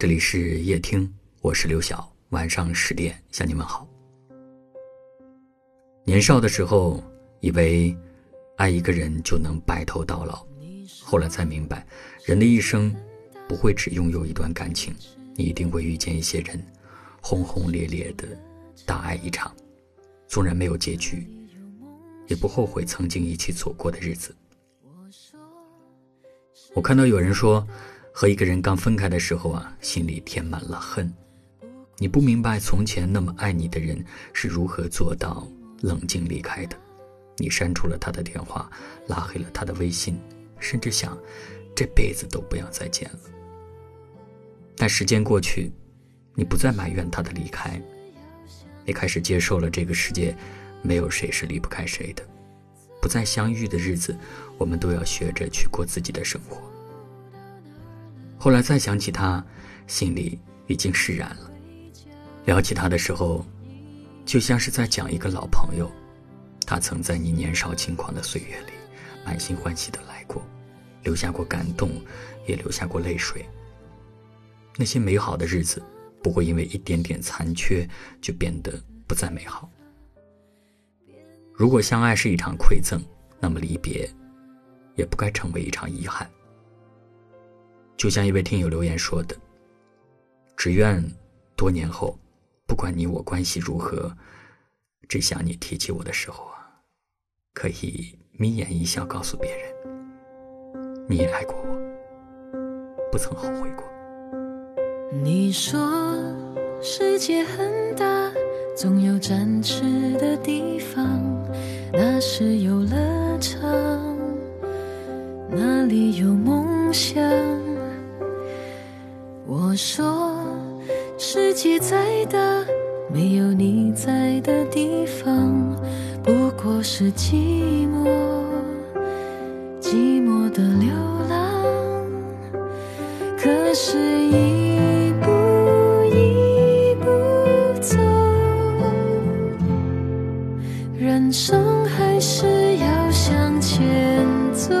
这里是夜听，我是刘晓。晚上十点向你们好。年少的时候，以为爱一个人就能白头到老，后来才明白，人的一生不会只拥有一段感情，你一定会遇见一些人，轰轰烈烈的大爱一场，纵然没有结局，也不后悔曾经一起走过的日子。我看到有人说。和一个人刚分开的时候啊，心里填满了恨。你不明白从前那么爱你的人是如何做到冷静离开的。你删除了他的电话，拉黑了他的微信，甚至想这辈子都不要再见了。但时间过去，你不再埋怨他的离开，你开始接受了这个世界没有谁是离不开谁的。不再相遇的日子，我们都要学着去过自己的生活。后来再想起他，心里已经释然了。聊起他的时候，就像是在讲一个老朋友。他曾在你年少轻狂的岁月里，满心欢喜的来过，留下过感动，也留下过泪水。那些美好的日子，不会因为一点点残缺就变得不再美好。如果相爱是一场馈赠，那么离别，也不该成为一场遗憾。就像一位听友留言说的：“只愿多年后，不管你我关系如何，只想你提起我的时候啊，可以眯眼一笑，告诉别人，你也爱过我，不曾后悔过。”你说世界很大，总有展翅的地方，那是游乐场，那里有梦想。我说，世界再大，没有你在的地方，不过是寂寞，寂寞的流浪。可是，一步一步走，人生还是要向前走。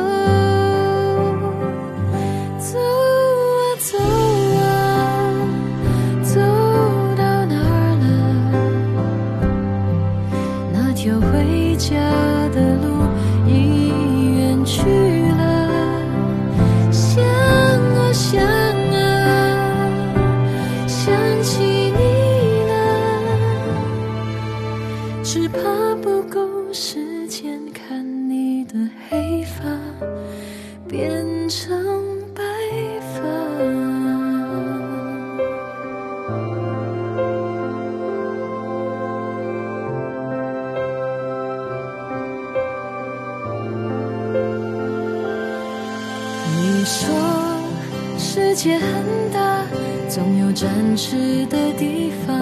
世界很大，总有展翅的地方，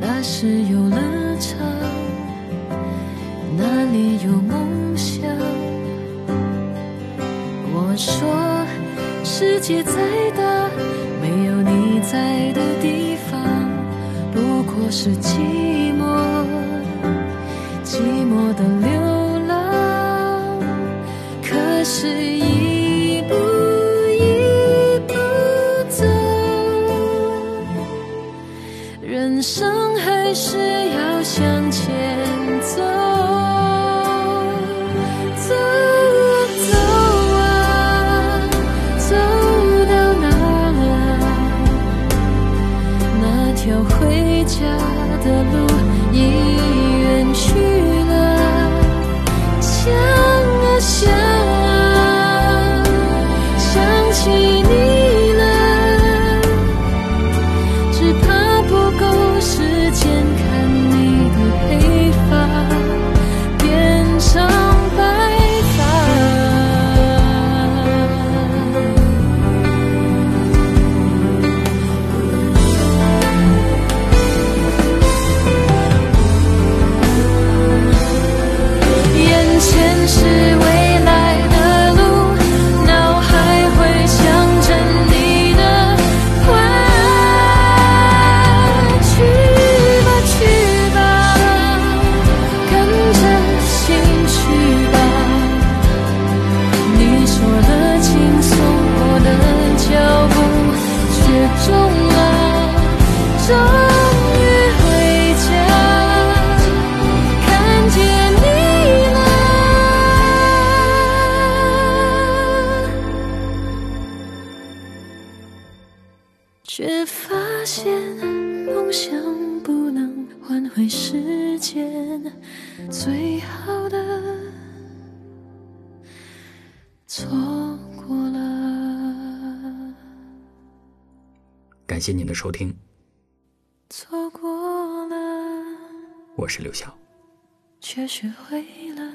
那是游乐场，那里有梦想。我说世界再大，没有你在的地方，不过是寂寞，人生还是要向前走。却发现梦想不能换回时间，最好的错过了，感谢您的收听，错过了，我是刘晓。却学会了。